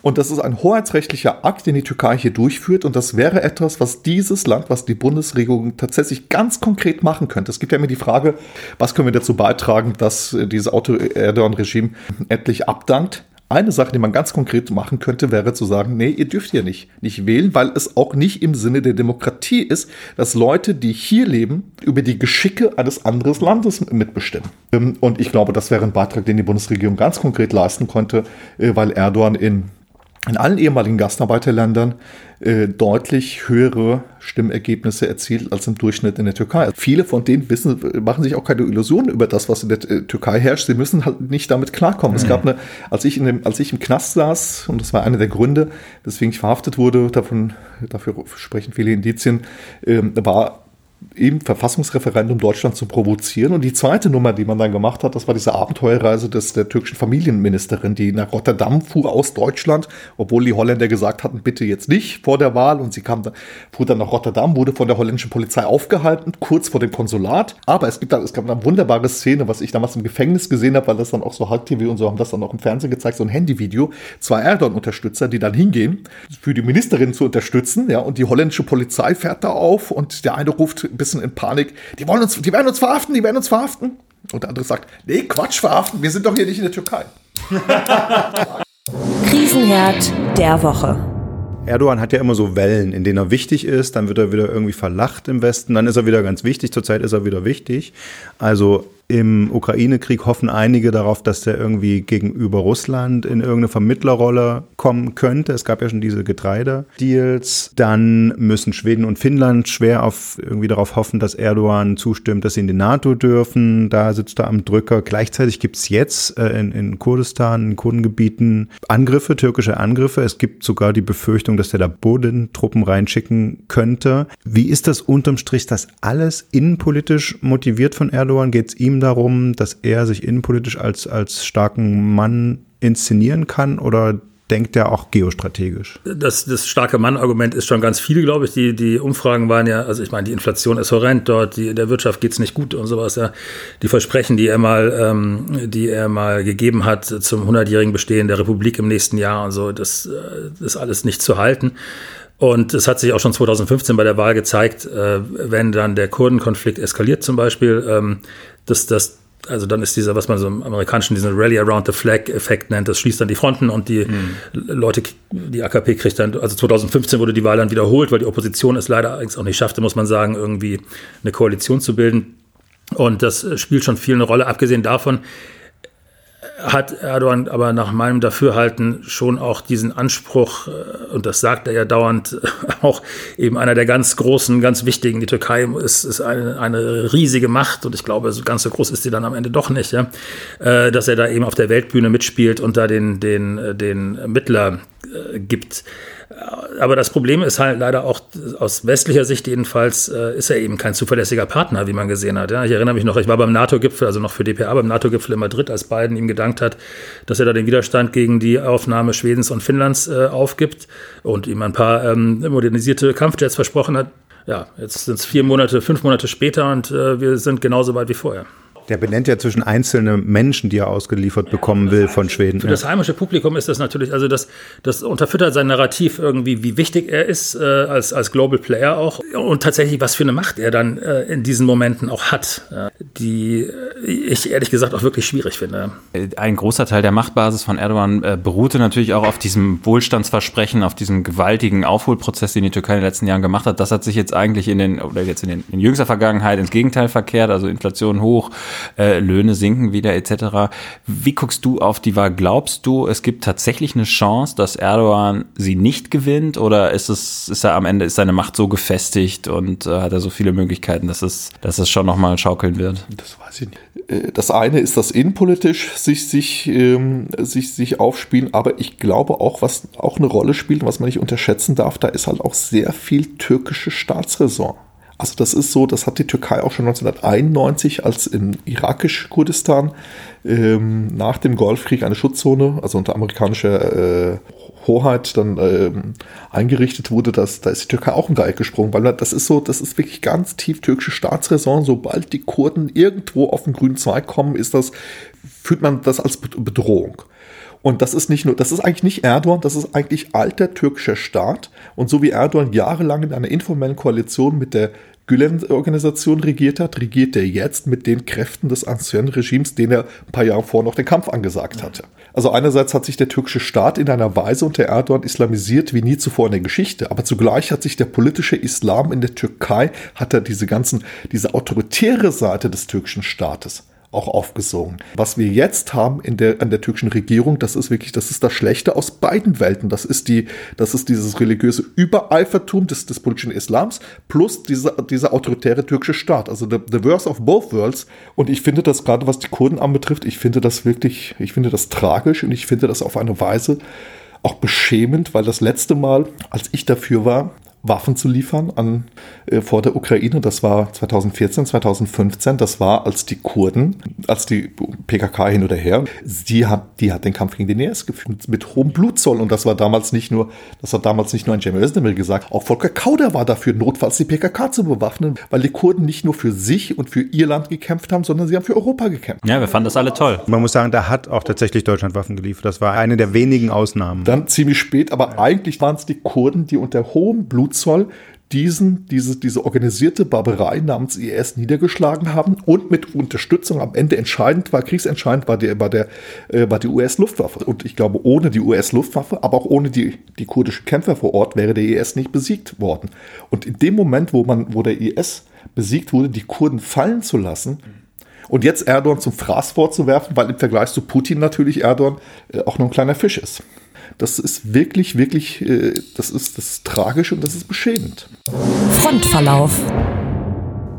Speaker 5: Und das ist ein hoheitsrechtlicher Akt, den die Türkei hier durchführt. Und das wäre etwas, was dieses Land, was die Bundesregierung tatsächlich ganz konkret machen könnte. Es gibt ja immer die Frage, was können wir dazu beitragen, dass dieses Auto-Erdogan-Regime endlich abdankt. Eine Sache, die man ganz konkret machen könnte, wäre zu sagen, nee, ihr dürft ja nicht, nicht wählen, weil es auch nicht im Sinne der Demokratie ist, dass Leute, die hier leben, über die Geschicke eines anderen Landes mitbestimmen. Ähm, und ich glaube, das wäre ein Beitrag, den die Bundesregierung ganz konkret leisten konnte, äh, weil Erdogan in in allen ehemaligen Gastarbeiterländern äh, deutlich höhere Stimmergebnisse erzielt als im Durchschnitt in der Türkei. Viele von denen wissen, machen sich auch keine Illusionen über das, was in der äh, Türkei herrscht. Sie müssen halt nicht damit klarkommen. Mhm. Es gab eine, als ich, in dem, als ich im Knast saß, und das war einer der Gründe, weswegen ich verhaftet wurde, davon, dafür sprechen viele Indizien, äh, war im Verfassungsreferendum Deutschland zu provozieren. Und die zweite Nummer, die man dann gemacht hat, das war diese Abenteuerreise des, der türkischen Familienministerin, die nach Rotterdam fuhr aus Deutschland, obwohl die Holländer gesagt hatten, bitte jetzt nicht vor der Wahl. Und sie kam dann, fuhr dann nach Rotterdam, wurde von der holländischen Polizei aufgehalten, kurz vor dem Konsulat. Aber es gibt dann, es gab eine wunderbare Szene, was ich damals im Gefängnis gesehen habe, weil das dann auch so Halb-TV und so haben das dann auch im Fernsehen gezeigt, so ein Handyvideo. Zwei Erdogan-Unterstützer, die dann hingehen, für die Ministerin zu unterstützen, ja, und die holländische Polizei fährt da auf und der eine ruft ein bisschen in Panik, die wollen uns, die werden uns verhaften, die werden uns verhaften. Und der andere sagt, nee, Quatsch, verhaften, wir sind doch hier nicht in der Türkei. *laughs*
Speaker 1: Krisenherd der Woche.
Speaker 2: Erdogan hat ja immer so Wellen, in denen er wichtig ist, dann wird er wieder irgendwie verlacht im Westen, dann ist er wieder ganz wichtig, zurzeit ist er wieder wichtig. Also im Ukraine-Krieg hoffen einige darauf, dass der irgendwie gegenüber Russland in irgendeine Vermittlerrolle kommen könnte. Es gab ja schon diese Getreidedeals. Dann müssen Schweden und Finnland schwer auf irgendwie darauf hoffen, dass Erdogan zustimmt, dass sie in die NATO dürfen. Da sitzt er am Drücker. Gleichzeitig gibt es jetzt äh, in, in Kurdistan, in Kurdengebieten Angriffe, türkische Angriffe. Es gibt sogar die Befürchtung, dass der da Bodentruppen reinschicken könnte. Wie ist das unterm Strich, das alles innenpolitisch motiviert von Erdogan? Geht es ihm darum, dass er sich innenpolitisch als, als starken Mann inszenieren kann oder denkt er auch geostrategisch?
Speaker 4: Das, das starke Mann-Argument ist schon ganz viel, glaube ich. Die, die Umfragen waren ja, also ich meine, die Inflation ist horrend dort, die, der Wirtschaft geht es nicht gut und sowas. Ja. Die Versprechen, die er mal, ähm, die er mal gegeben hat zum 100-jährigen Bestehen der Republik im nächsten Jahr und so, das, das äh, ist alles nicht zu halten. Und es hat sich auch schon 2015 bei der Wahl gezeigt, äh, wenn dann der Kurdenkonflikt eskaliert zum Beispiel, ähm, dass das also dann ist dieser, was man so im Amerikanischen diesen Rally Around the Flag-Effekt nennt, das schließt dann die Fronten und die mhm. Leute, die AKP kriegt dann, also 2015 wurde die Wahl dann wiederholt, weil die Opposition es leider eigentlich auch nicht schaffte, muss man sagen, irgendwie eine Koalition zu bilden. Und das spielt schon viel eine Rolle, abgesehen davon, hat Erdogan aber nach meinem Dafürhalten schon auch diesen Anspruch, äh, und das sagt er ja dauernd, *laughs* auch eben einer der ganz großen, ganz wichtigen. Die Türkei ist, ist eine, eine riesige Macht und ich glaube, so ganz so groß ist sie dann am Ende doch nicht, ja? Äh, dass er da eben auf der Weltbühne mitspielt und da den, den, den Mittler äh, gibt aber das Problem ist halt leider auch aus westlicher Sicht jedenfalls, äh, ist er eben kein zuverlässiger Partner, wie man gesehen hat. Ja, ich erinnere mich noch, ich war beim NATO-Gipfel, also noch für DPA, beim NATO-Gipfel in Madrid, als Biden ihm gedankt hat, dass er da den Widerstand gegen die Aufnahme Schwedens und Finnlands äh, aufgibt und ihm ein paar ähm, modernisierte Kampfjets versprochen hat. Ja, jetzt sind es vier Monate, fünf Monate später und äh, wir sind genauso weit wie vorher.
Speaker 2: Der benennt ja zwischen einzelne Menschen, die er ausgeliefert bekommen will von Schweden.
Speaker 4: Für das heimische Publikum ist das natürlich, also das, das unterfüttert sein Narrativ irgendwie, wie wichtig er ist äh, als, als Global Player auch und tatsächlich, was für eine Macht er dann äh, in diesen Momenten auch hat, äh, die ich ehrlich gesagt auch wirklich schwierig finde.
Speaker 3: Ein großer Teil der Machtbasis von Erdogan äh, beruhte natürlich auch auf diesem Wohlstandsversprechen, auf diesem gewaltigen Aufholprozess, den die Türkei in den letzten Jahren gemacht hat. Das hat sich jetzt eigentlich in den, oder jetzt in, den, in jüngster Vergangenheit ins Gegenteil verkehrt, also Inflation hoch, äh, Löhne sinken wieder etc. Wie guckst du auf die Wahl? Glaubst du, es gibt tatsächlich eine Chance, dass Erdogan sie nicht gewinnt oder ist es, ist er am Ende, ist seine Macht so gefestigt und äh, hat er so viele Möglichkeiten, dass es, dass es schon nochmal schaukeln wird?
Speaker 5: Das weiß ich nicht. Äh, das eine ist das innenpolitisch sich, sich, ähm, sich, sich aufspielen, aber ich glaube auch, was auch eine Rolle spielt, was man nicht unterschätzen darf, da ist halt auch sehr viel türkische Staatsräson. Also das ist so, das hat die Türkei auch schon 1991, als im irakisch-Kurdistan ähm, nach dem Golfkrieg eine Schutzzone, also unter amerikanischer äh, Hoheit dann ähm, eingerichtet wurde, dass, da ist die Türkei auch im Dreieck gesprungen, weil das ist so, das ist wirklich ganz tief türkische Staatsräson. Sobald die Kurden irgendwo auf den grünen Zweig kommen, ist das, fühlt man das als Bedrohung. Und das ist nicht nur, das ist eigentlich nicht Erdogan, das ist eigentlich alter türkischer Staat. Und so wie Erdogan jahrelang in einer informellen Koalition mit der Gülen-Organisation regiert hat, regiert er jetzt mit den Kräften des ancien Regimes, den er ein paar Jahre vorher noch den Kampf angesagt hatte. Also einerseits hat sich der türkische Staat in einer Weise unter Erdogan islamisiert wie nie zuvor in der Geschichte, aber zugleich hat sich der politische Islam in der Türkei, hat er diese ganzen, diese autoritäre Seite des türkischen Staates auch aufgesogen. Was wir jetzt haben in der, an der türkischen Regierung, das ist wirklich, das ist das Schlechte aus beiden Welten. Das ist die, das ist dieses religiöse Übereifertum des, des politischen Islams plus dieser, dieser autoritäre türkische Staat. Also the, the worst of both worlds. Und ich finde das gerade, was die Kurden anbetrifft, ich finde das wirklich, ich finde das tragisch und ich finde das auf eine Weise auch beschämend, weil das letzte Mal, als ich dafür war, Waffen zu liefern an, äh, vor der Ukraine. Das war 2014, 2015. Das war, als die Kurden, als die PKK hin oder her, die hat, die hat den Kampf gegen den IS geführt mit hohem Blutzoll. Und das war damals nicht nur, das hat damals nicht nur ein Cem Özdemir gesagt, auch Volker Kauder war dafür, notfalls die PKK zu bewaffnen, weil die Kurden nicht nur für sich und für ihr Land gekämpft haben, sondern sie haben für Europa gekämpft.
Speaker 3: Ja, wir fanden das alle toll.
Speaker 2: Man muss sagen, da hat auch tatsächlich Deutschland Waffen geliefert. Das war eine der wenigen Ausnahmen.
Speaker 5: Dann ziemlich spät, aber eigentlich waren es die Kurden, die unter hohem Blutzoll Zoll diesen, diese, diese organisierte Barbarei namens IS niedergeschlagen haben und mit Unterstützung am Ende entscheidend war, kriegsentscheidend war, der, war, der, äh, war die US-Luftwaffe. Und ich glaube, ohne die US-Luftwaffe, aber auch ohne die, die kurdischen Kämpfer vor Ort wäre der IS nicht besiegt worden. Und in dem Moment, wo, man, wo der IS besiegt wurde, die Kurden fallen zu lassen, und jetzt Erdogan zum Fraß vorzuwerfen, weil im Vergleich zu Putin natürlich Erdogan äh, auch nur ein kleiner Fisch ist. Das ist wirklich, wirklich, äh, das, ist, das ist tragisch und das ist beschämend.
Speaker 1: Frontverlauf.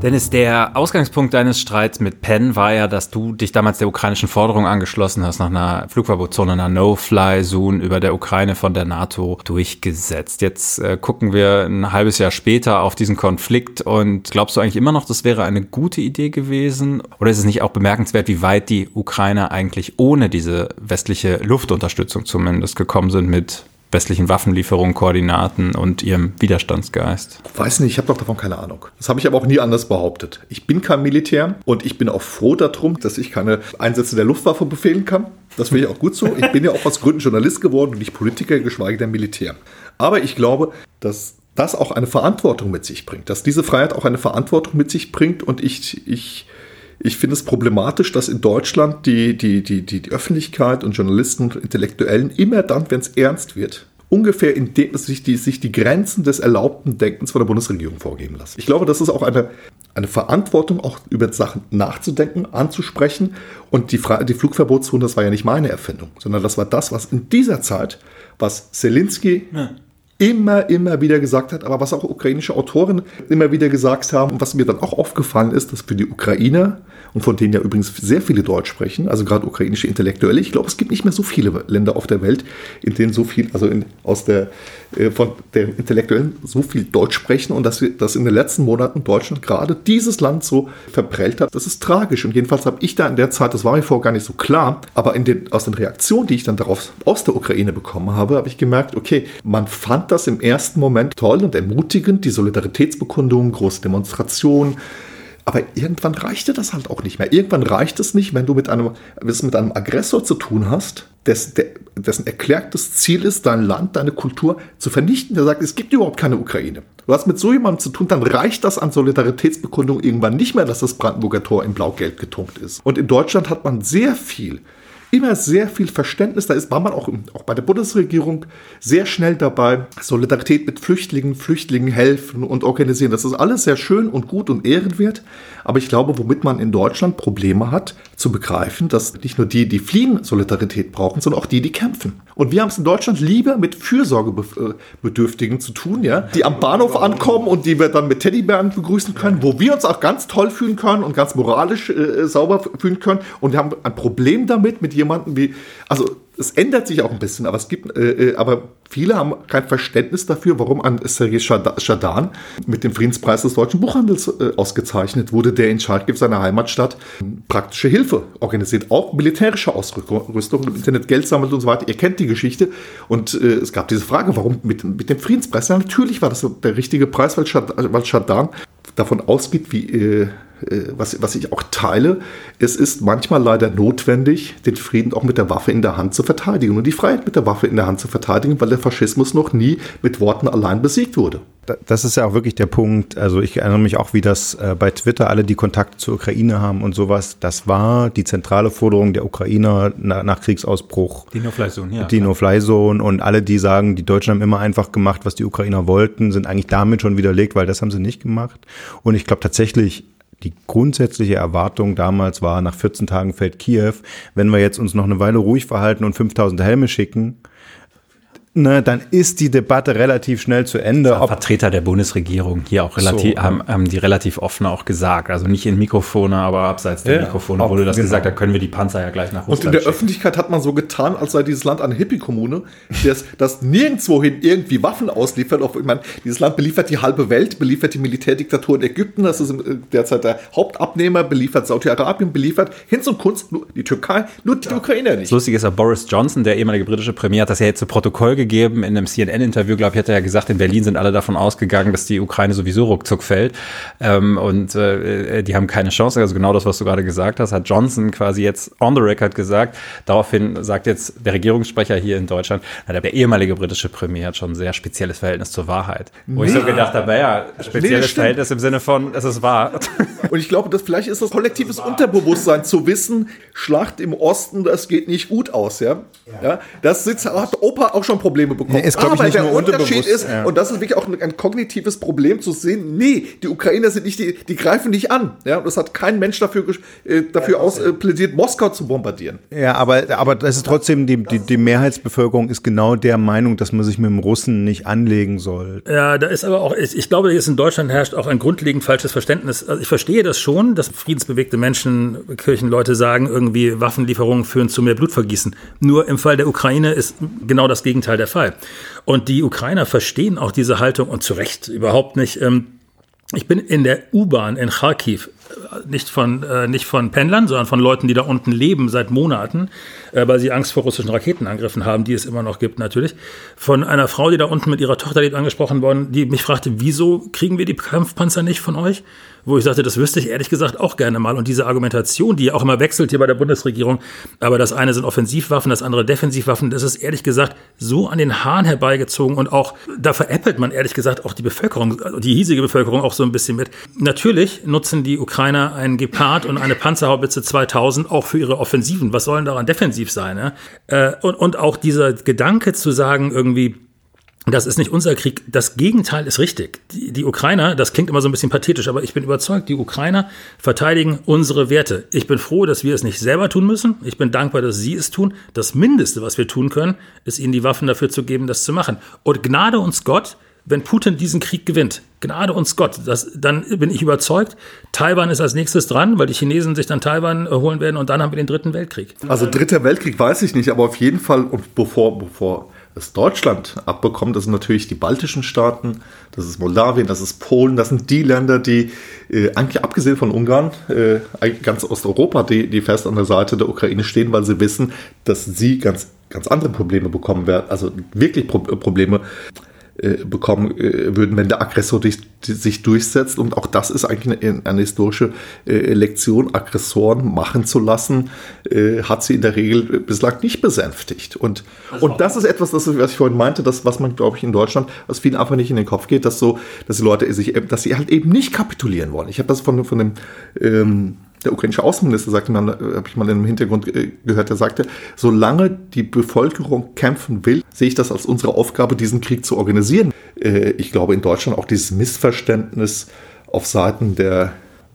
Speaker 3: Dennis, der Ausgangspunkt deines Streits mit Penn war ja, dass du dich damals der ukrainischen Forderung angeschlossen hast, nach einer Flugverbotszone, einer No-Fly-Zone über der Ukraine von der NATO durchgesetzt. Jetzt äh, gucken wir ein halbes Jahr später auf diesen Konflikt und glaubst du eigentlich immer noch, das wäre eine gute Idee gewesen? Oder ist es nicht auch bemerkenswert, wie weit die Ukrainer eigentlich ohne diese westliche Luftunterstützung zumindest gekommen sind mit westlichen Waffenlieferungen, Koordinaten und ihrem Widerstandsgeist?
Speaker 5: Weiß nicht, ich habe doch davon keine Ahnung. Das habe ich aber auch nie anders behauptet. Ich bin kein Militär und ich bin auch froh darum, dass ich keine Einsätze der Luftwaffe befehlen kann. Das finde ich auch gut so. Ich bin ja auch aus Gründen Journalist geworden und nicht Politiker, geschweige denn Militär. Aber ich glaube, dass das auch eine Verantwortung mit sich bringt, dass diese Freiheit auch eine Verantwortung mit sich bringt und ich, ich, ich finde es problematisch, dass in Deutschland die, die, die, die, Öffentlichkeit und Journalisten und Intellektuellen immer dann, wenn es ernst wird, ungefähr in dem sich die, sich die Grenzen des erlaubten Denkens von der Bundesregierung vorgeben lassen. Ich glaube, das ist auch eine, eine Verantwortung, auch über Sachen nachzudenken, anzusprechen. Und die, die Flugverbotszone, das war ja nicht meine Erfindung, sondern das war das, was in dieser Zeit, was Zelensky ja immer, immer wieder gesagt hat, aber was auch ukrainische Autoren immer wieder gesagt haben und was mir dann auch aufgefallen ist, dass für die Ukrainer und von denen ja übrigens sehr viele Deutsch sprechen, also gerade ukrainische Intellektuelle, ich glaube, es gibt nicht mehr so viele Länder auf der Welt, in denen so viel, also in, aus der, äh, von der Intellektuellen so viel Deutsch sprechen und dass, wir, dass in den letzten Monaten Deutschland gerade dieses Land so verprellt hat, das ist tragisch und jedenfalls habe ich da in der Zeit, das war mir vorher gar nicht so klar, aber den, aus den Reaktionen, die ich dann darauf aus der Ukraine bekommen habe, habe ich gemerkt, okay, man fand das im ersten Moment toll und ermutigend, die Solidaritätsbekundungen, große Demonstrationen. Aber irgendwann reichte das halt auch nicht mehr. Irgendwann reicht es nicht, wenn du mit einem, mit einem Aggressor zu tun hast, des, der, dessen erklärtes Ziel ist, dein Land, deine Kultur zu vernichten. Der sagt, es gibt überhaupt keine Ukraine. Du hast mit so jemandem zu tun, dann reicht das an Solidaritätsbekundung irgendwann nicht mehr, dass das Brandenburger Tor in Blau-Gelb getunkt ist. Und in Deutschland hat man sehr viel immer sehr viel Verständnis. Da ist, war man auch, auch bei der Bundesregierung sehr schnell dabei. Solidarität mit Flüchtlingen, Flüchtlingen helfen und organisieren. Das ist alles sehr schön und gut und ehrenwert. Aber ich glaube, womit man in Deutschland Probleme hat, zu begreifen, dass nicht nur die, die fliehen, Solidarität brauchen, sondern auch die, die kämpfen. Und wir haben es in Deutschland lieber mit Fürsorgebedürftigen zu tun, ja, die am Bahnhof ankommen und die wir dann mit Teddybären begrüßen können, wo wir uns auch ganz toll fühlen können und ganz moralisch äh, sauber fühlen können. Und wir haben ein Problem damit, mit jemandem wie, also es ändert sich auch ein bisschen, aber es gibt, äh, äh aber viele haben kein Verständnis dafür, warum ein Sergei Schadan mit dem Friedenspreis des deutschen Buchhandels äh, ausgezeichnet wurde, der in Charkiw, seiner Heimatstadt, praktische Hilfe organisiert, auch militärische Ausrüstung, im Internet Geld sammelt und so weiter. Ihr kennt die Geschichte und äh, es gab diese Frage, warum mit, mit dem Friedenspreis? Ja, natürlich war das der richtige Preis, weil Schadan davon ausgeht, wie äh, was, was ich auch teile, es ist manchmal leider notwendig, den Frieden auch mit der Waffe in der Hand zu verteidigen und die Freiheit mit der Waffe in der Hand zu verteidigen, weil der Faschismus noch nie mit Worten allein besiegt wurde.
Speaker 2: Das ist ja auch wirklich der Punkt. Also ich erinnere mich auch, wie das äh, bei Twitter alle, die Kontakt zur Ukraine haben und sowas, das war die zentrale Forderung der Ukrainer nach, Kriegsausbruch.
Speaker 3: Die No-Fly-Zone,
Speaker 2: ja. Die No-Fly-Zone und alle, die sagen, die Deutschen haben immer einfach gemacht, was die Ukrainer wollten, sind eigentlich damit schon widerlegt, weil das haben sie nicht gemacht. Und ich glaube tatsächlich, die grundsätzliche Erwartung damals war, nach 14 Tagen fällt Kiew. Wenn wir jetzt uns noch eine Weile ruhig verhalten und 5000 Helme schicken, ne, dann ist die Debatte relativ schnell zu Ende.
Speaker 3: Vertreter der Bundesregierung hier auch relativ, so, haben, haben die relativ offen auch gesagt. Also nicht in Mikrofone, aber abseits der ja, Mikrofone wurde das genau. gesagt, da können wir die Panzer ja gleich nach
Speaker 5: Russland Und in der schicken. Öffentlichkeit hat man so getan, als sei dieses Land eine Hippie-Kommune, das, das nirgendwohin irgendwie Waffen ausliefert. ich meine, dieses Land beliefert die halbe Welt, beliefert die Militärdiktatur in Ägypten, das ist äh, derzeit der Hauptabnehmer, beliefert Saudi-Arabien, beliefert Hinz und Kunst, nur die Türkei, nur die ja. Ukraine nicht.
Speaker 3: Das Lustige ist ja, Boris Johnson, der ehemalige britische Premier, hat das ja jetzt zu Protokoll gegeben. In einem CNN-Interview, glaube ich, hat er ja gesagt, in Berlin sind alle davon ausgegangen, dass die Ukraine sowieso ruckzuck fällt. Ähm, und äh, die haben keine Chance. Also genau das, was du gerade gesagt hast, hat Johnson quasi jetzt on the record gesagt. Daraufhin sagt jetzt der Regierungssprecher hier in Deutschland, na, der ehemalige britische Premier hat schon ein sehr spezielles Verhältnis zur Wahrheit. Wo nee. ich so gedacht habe, naja, spezielles nee, Verhältnis im Sinne von, es ist wahr.
Speaker 5: Und ich glaube, dass vielleicht ist das kollektives Unterbewusstsein zu wissen, Schlacht im Osten, das geht nicht gut aus, ja. ja. das sitzt, hat Opa auch schon Probleme bekommen. Nee,
Speaker 2: ist, Aber ich, der Unterschied
Speaker 5: ist, ja. und das ist wirklich auch ein, ein, kognitives Problem zu sehen, nee, die Ukrainer sind nicht die, die greifen nicht an. Ja, das hat kein Mensch dafür, äh, dafür ja, aus, äh, plädiert, Moskau zu bombardieren.
Speaker 2: Ja, aber, aber das ist trotzdem, die, die, die Mehrheitsbevölkerung ist genau der Meinung, dass man sich mit dem Russen nicht anlegen soll.
Speaker 4: Ja, da ist aber auch, ich, ich glaube, jetzt in Deutschland herrscht auch ein grundlegend falsches Verständnis. Also ich verstehe das schon, dass friedensbewegte Menschen, Kirchenleute sagen, irgendwie Waffenlieferungen führen zu mehr Blutvergießen. Nur im Fall der Ukraine ist genau das Gegenteil der Fall. Und die Ukrainer verstehen auch diese Haltung und zu Recht überhaupt nicht. Ähm, ich bin in der U-Bahn in Kharkiv, nicht von, äh, nicht von Pendlern, sondern von Leuten, die da unten leben seit Monaten, äh, weil sie Angst vor russischen Raketenangriffen haben, die es immer noch gibt natürlich. Von einer Frau, die da unten mit ihrer Tochter lebt, angesprochen worden, die mich fragte, wieso kriegen wir die Kampfpanzer nicht von euch? wo ich sagte, das wüsste ich ehrlich gesagt auch gerne mal. Und diese Argumentation, die ja auch immer wechselt hier bei der Bundesregierung, aber das eine sind Offensivwaffen, das andere Defensivwaffen, das ist ehrlich gesagt so an den Haaren herbeigezogen und auch, da veräppelt man ehrlich gesagt auch die Bevölkerung, die hiesige Bevölkerung auch so ein bisschen mit. Natürlich nutzen die Ukrainer einen Gepard und eine Panzerhaubitze 2000 auch für ihre Offensiven. Was sollen daran defensiv sein? Ne? Und, und auch dieser Gedanke zu sagen, irgendwie, das ist nicht unser Krieg. Das Gegenteil ist richtig. Die, die, Ukrainer, das klingt immer so ein bisschen pathetisch, aber ich bin überzeugt, die Ukrainer verteidigen unsere Werte. Ich bin froh, dass wir es nicht selber tun müssen. Ich bin dankbar, dass sie es tun. Das Mindeste, was wir tun können, ist ihnen die Waffen dafür zu geben, das zu machen. Und Gnade uns Gott, wenn Putin diesen Krieg gewinnt. Gnade uns Gott. Das, dann bin ich überzeugt, Taiwan ist als nächstes dran, weil die Chinesen sich dann Taiwan holen werden und dann haben wir den dritten Weltkrieg.
Speaker 5: Also dritter Weltkrieg weiß ich nicht, aber auf jeden Fall, bevor, bevor das Deutschland abbekommt, das sind natürlich die baltischen Staaten, das ist Moldawien, das ist Polen, das sind die Länder, die äh, eigentlich abgesehen von Ungarn, äh, ganz Osteuropa, die, die fest an der Seite der Ukraine stehen, weil sie wissen, dass sie ganz, ganz andere Probleme bekommen werden, also wirklich Pro Probleme äh, bekommen äh, würden, wenn der Aggressor dich, sich durchsetzt. Und auch das ist eigentlich eine, eine historische äh, Lektion, Aggressoren machen zu lassen, äh, hat sie in der Regel bislang nicht besänftigt. Und das, und das ist etwas, das, was ich vorhin meinte, das, was man, glaube ich, in Deutschland, was vielen einfach nicht in den Kopf geht, dass so, dass die Leute sich, dass sie halt eben nicht kapitulieren wollen. Ich habe das von, von dem ähm, der ukrainische Außenminister sagte äh, habe ich mal im Hintergrund äh, gehört, der sagte, solange die Bevölkerung kämpfen will, sehe ich das als unsere Aufgabe, diesen Krieg zu organisieren. Äh, ich glaube in Deutschland auch dieses Missverständnis auf Seiten der,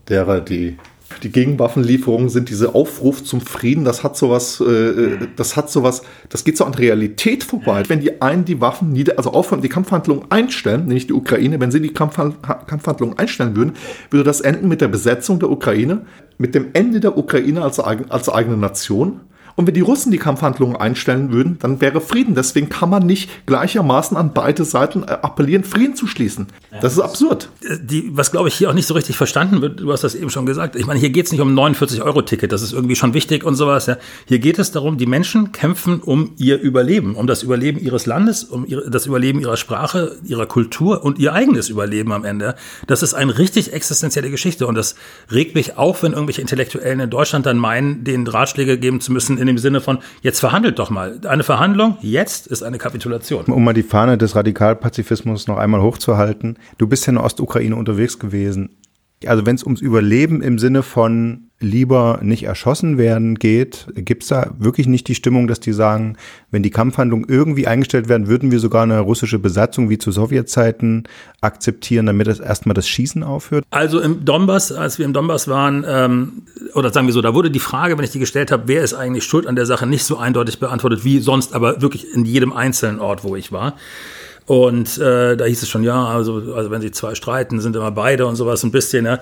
Speaker 5: derer, die die Gegenwaffenlieferungen sind, diese Aufruf zum Frieden, das hat sowas, äh, das hat sowas, das geht so an Realität vorbei. Wenn die einen die Waffen nieder, also aufhören, die Kampfhandlungen einstellen, nämlich die Ukraine, wenn sie die Kampfhandlungen einstellen würden, würde das enden mit der Besetzung der Ukraine, mit dem Ende der Ukraine als, als eigene Nation und wenn die Russen die Kampfhandlungen einstellen würden, dann wäre Frieden. Deswegen kann man nicht gleichermaßen an beide Seiten äh, appellieren, Frieden zu schließen. Das ist absurd.
Speaker 4: Die, was, glaube ich, hier auch nicht so richtig verstanden wird, du hast das eben schon gesagt. Ich meine, hier geht es nicht um ein 49-Euro-Ticket, das ist irgendwie schon wichtig und sowas. Ja. Hier geht es darum, die Menschen kämpfen um ihr Überleben, um das Überleben ihres Landes, um ihre, das Überleben ihrer Sprache, ihrer Kultur und ihr eigenes Überleben am Ende. Das ist eine richtig existenzielle Geschichte und das regt mich auf, wenn irgendwelche Intellektuellen in Deutschland dann meinen, den Ratschläge geben zu müssen, in dem Sinne von, jetzt verhandelt doch mal. Eine Verhandlung jetzt ist eine Kapitulation.
Speaker 2: Um mal die Fahne des Radikalpazifismus noch einmal hochzuhalten. Du bist ja in der Ostukraine unterwegs gewesen. Also wenn es ums Überleben im Sinne von lieber nicht erschossen werden geht, gibt es da wirklich nicht die Stimmung, dass die sagen, wenn die Kampfhandlungen irgendwie eingestellt werden, würden wir sogar eine russische Besatzung wie zu Sowjetzeiten akzeptieren, damit es erstmal das Schießen aufhört?
Speaker 4: Also im Donbass, als wir im Donbass waren, ähm, oder sagen wir so, da wurde die Frage, wenn ich die gestellt habe, wer ist eigentlich schuld an der Sache, nicht so eindeutig beantwortet wie sonst, aber wirklich in jedem einzelnen Ort, wo ich war. Und äh, da hieß es schon, ja, also, also wenn sie zwei streiten, sind immer beide und sowas ein bisschen. Ja.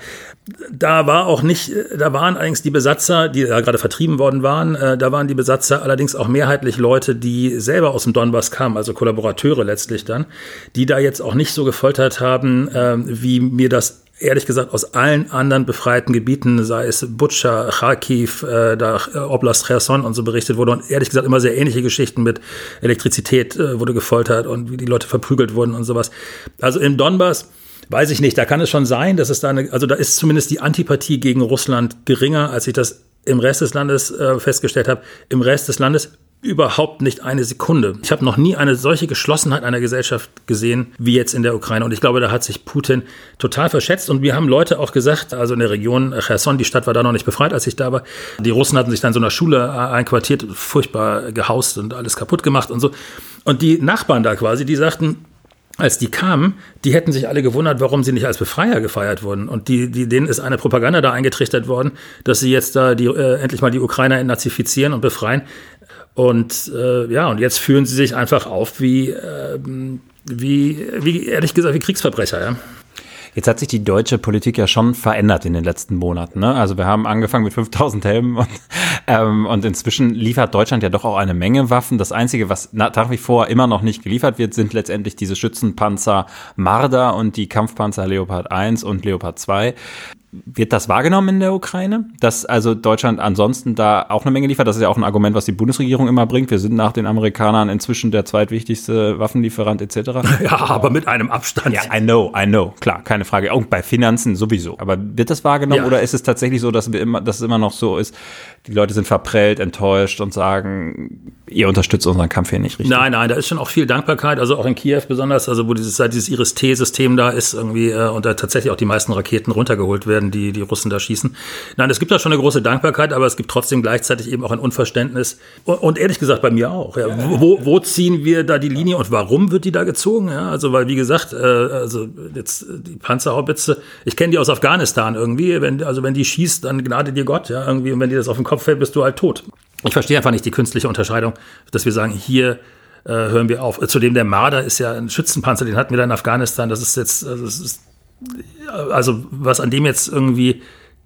Speaker 4: Da war auch nicht, da waren allerdings die Besatzer, die da gerade vertrieben worden waren, äh, da waren die Besatzer allerdings auch mehrheitlich Leute, die selber aus dem Donbass kamen, also Kollaborateure letztlich dann, die da jetzt auch nicht so gefoltert haben, äh, wie mir das ehrlich gesagt aus allen anderen befreiten Gebieten, sei es Butscha, Kharkiv, äh, da äh, Oblast Cherson und so berichtet wurde und ehrlich gesagt immer sehr ähnliche Geschichten mit Elektrizität äh, wurde gefoltert und wie die Leute verprügelt wurden und sowas. Also im Donbass weiß ich nicht, da kann es schon sein, dass es da eine, also da ist zumindest die Antipathie gegen Russland geringer, als ich das im Rest des Landes äh, festgestellt habe. Im Rest des Landes überhaupt nicht eine Sekunde. Ich habe noch nie eine solche Geschlossenheit einer Gesellschaft gesehen wie jetzt in der Ukraine. Und ich glaube, da hat sich Putin total verschätzt. Und wir haben Leute auch gesagt, also in der Region Cherson, die Stadt war da noch nicht befreit, als ich da war. Die Russen hatten sich dann in so einer Schule einquartiert, furchtbar gehaust und alles kaputt gemacht und so. Und die Nachbarn da quasi, die sagten, als die kamen, die hätten sich alle gewundert, warum sie nicht als Befreier gefeiert wurden. Und die, die, denen ist eine Propaganda da eingetrichtert worden, dass sie jetzt da die, äh, endlich mal die Ukrainer nazifizieren und befreien. Und äh, ja, und jetzt fühlen sie sich einfach auf wie, äh, wie, wie ehrlich gesagt, wie Kriegsverbrecher, ja.
Speaker 3: Jetzt hat sich die deutsche Politik ja schon verändert in den letzten Monaten. Ne? Also wir haben angefangen mit 5000 Helmen und, *laughs* ähm, und inzwischen liefert Deutschland ja doch auch eine Menge Waffen. Das Einzige, was nach wie vor immer noch nicht geliefert wird, sind letztendlich diese Schützenpanzer Marder und die Kampfpanzer Leopard 1 und Leopard 2. Wird das wahrgenommen in der Ukraine? Dass also Deutschland ansonsten da auch eine Menge liefert? Das ist ja auch ein Argument, was die Bundesregierung immer bringt. Wir sind nach den Amerikanern inzwischen der zweitwichtigste Waffenlieferant etc. *laughs*
Speaker 4: Ja, aber mit einem Abstand.
Speaker 3: Ja, I know, I know. Klar, keine Frage. Auch bei Finanzen sowieso. Aber wird das wahrgenommen ja. oder ist es tatsächlich so, dass, wir immer, dass es immer noch so ist, die Leute sind verprellt, enttäuscht und sagen, ihr unterstützt unseren Kampf hier nicht richtig.
Speaker 4: Nein, nein, da ist schon auch viel Dankbarkeit, also auch in Kiew besonders, also wo dieses, dieses Iris-T-System da ist irgendwie äh, und da tatsächlich auch die meisten Raketen runtergeholt werden, die die Russen da schießen. Nein, es gibt da schon eine große Dankbarkeit, aber es gibt trotzdem gleichzeitig eben auch ein Unverständnis und, und ehrlich gesagt bei mir auch. Ja. Wo, wo ziehen wir da die Linie und warum wird die da gezogen? Ja, also weil wie gesagt, äh, also jetzt die Panzerhaubitze, ich kenne die aus Afghanistan irgendwie, wenn, also wenn die schießt, dann gnade dir Gott, ja, irgendwie, und wenn die das auf den Kopf fällt, bist du halt tot. Ich verstehe einfach nicht die künstliche Unterscheidung, dass wir sagen, hier äh, hören wir auf. Zudem der Marder ist ja ein Schützenpanzer, den hatten wir da in Afghanistan. Das ist jetzt, also, ist, also was an dem jetzt irgendwie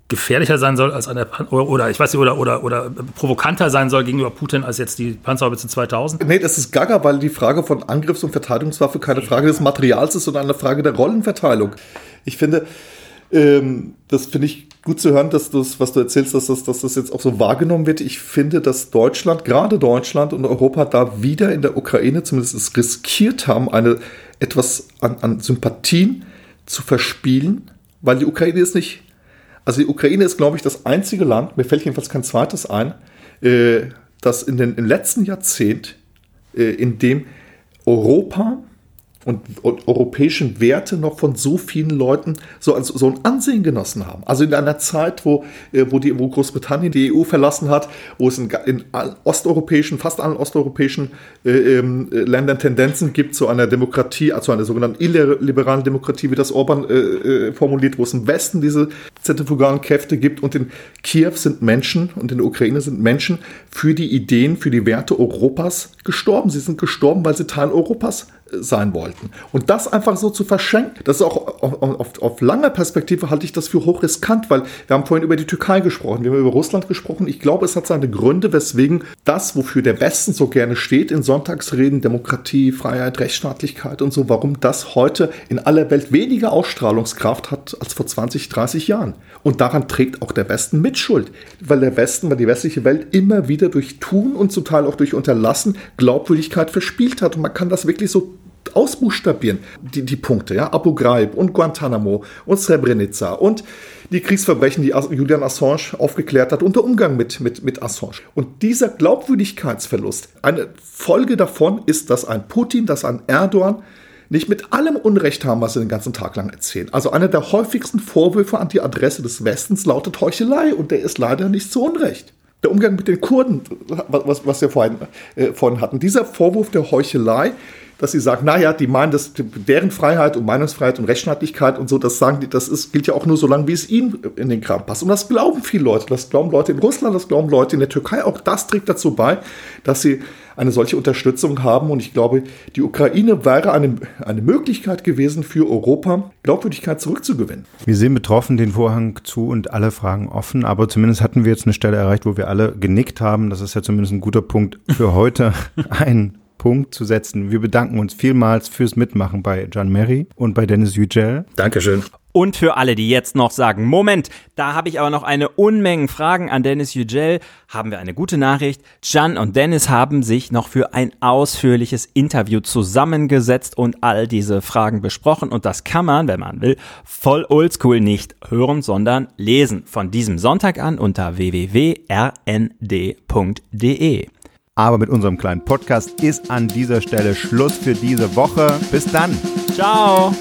Speaker 4: gefährlicher sein soll als an der oder ich weiß nicht oder oder oder provokanter sein soll gegenüber Putin als jetzt die Panzerhaubitze 2000.
Speaker 5: Nee, das ist gaga, weil die Frage von Angriffs- und Verteidigungswaffe keine Frage des Materials ist, sondern eine Frage der Rollenverteilung. Ich finde, ähm, das finde ich gut zu hören, dass das, was du erzählst, dass das, dass das jetzt auch so wahrgenommen wird. Ich finde, dass Deutschland, gerade Deutschland und Europa da wieder in der Ukraine zumindest es riskiert haben, eine etwas an, an Sympathien zu verspielen, weil die Ukraine ist nicht, also die Ukraine ist, glaube ich, das einzige Land, mir fällt jedenfalls kein zweites ein, äh, das in den im letzten Jahrzehnt, äh, in dem Europa und, und, europäischen Werte noch von so vielen Leuten so, also, so ein Ansehen genossen haben. Also in einer Zeit, wo, äh, wo, die, wo Großbritannien die EU verlassen hat, wo es in, in osteuropäischen, fast allen osteuropäischen äh, ähm, Ländern Tendenzen gibt zu einer Demokratie, also einer sogenannten illiberalen Demokratie, wie das Orban äh, äh, formuliert, wo es im Westen diese zentrifugalen Kräfte gibt und in Kiew sind Menschen und in der Ukraine sind Menschen für die Ideen, für die Werte Europas gestorben. Sie sind gestorben, weil sie Teil Europas sein wollten. Und das einfach so zu verschenken, das ist auch auf, auf, auf lange Perspektive halte ich das für hochriskant, weil wir haben vorhin über die Türkei gesprochen, wir haben über Russland gesprochen. Ich glaube, es hat seine Gründe, weswegen das, wofür der Westen so gerne steht in Sonntagsreden, Demokratie, Freiheit, Rechtsstaatlichkeit und so, warum das heute in aller Welt weniger Ausstrahlungskraft hat als vor 20, 30 Jahren. Und daran trägt auch der Westen Mitschuld, weil der Westen, weil die westliche Welt immer wieder durch Tun und zum Teil auch durch Unterlassen Glaubwürdigkeit verspielt hat. Und man kann das wirklich so ausbuchstabieren, die, die Punkte, ja, Abu Ghraib und Guantanamo und Srebrenica und die Kriegsverbrechen, die Julian Assange aufgeklärt hat und der Umgang mit, mit, mit Assange. Und dieser Glaubwürdigkeitsverlust, eine Folge davon ist, dass ein Putin, dass ein Erdogan nicht mit allem Unrecht haben, was sie den ganzen Tag lang erzählen. Also einer der häufigsten Vorwürfe an die Adresse des Westens lautet Heuchelei und der ist leider nicht zu Unrecht. Der Umgang mit den Kurden, was, was wir vorhin, äh, vorhin hatten, dieser Vorwurf der Heuchelei dass sie sagen, naja, die meinen das, deren Freiheit und Meinungsfreiheit und Rechtsstaatlichkeit und so, das sagen die, das ist, gilt ja auch nur so lange, wie es ihnen in den Kram passt. Und das glauben viele Leute. Das glauben Leute in Russland, das glauben Leute in der Türkei. Auch das trägt dazu bei, dass sie eine solche Unterstützung haben. Und ich glaube, die Ukraine wäre eine, eine Möglichkeit gewesen für Europa, Glaubwürdigkeit zurückzugewinnen.
Speaker 2: Wir sehen betroffen den Vorhang zu und alle Fragen offen. Aber zumindest hatten wir jetzt eine Stelle erreicht, wo wir alle genickt haben. Das ist ja zumindest ein guter Punkt für heute. *laughs* Ein Punkt zu setzen. Wir bedanken uns vielmals fürs Mitmachen bei John Mary und bei Dennis Yücel.
Speaker 4: Dankeschön.
Speaker 3: Und für alle, die jetzt noch sagen, Moment, da habe ich aber noch eine Unmenge Fragen an Dennis Yücel, haben wir eine gute Nachricht. Jan und Dennis haben sich noch für ein ausführliches Interview zusammengesetzt und all diese Fragen besprochen. Und das kann man, wenn man will, voll oldschool nicht hören, sondern lesen. Von diesem Sonntag an unter www.rnd.de.
Speaker 2: Aber mit unserem kleinen Podcast ist an dieser Stelle Schluss für diese Woche. Bis dann.
Speaker 3: Ciao.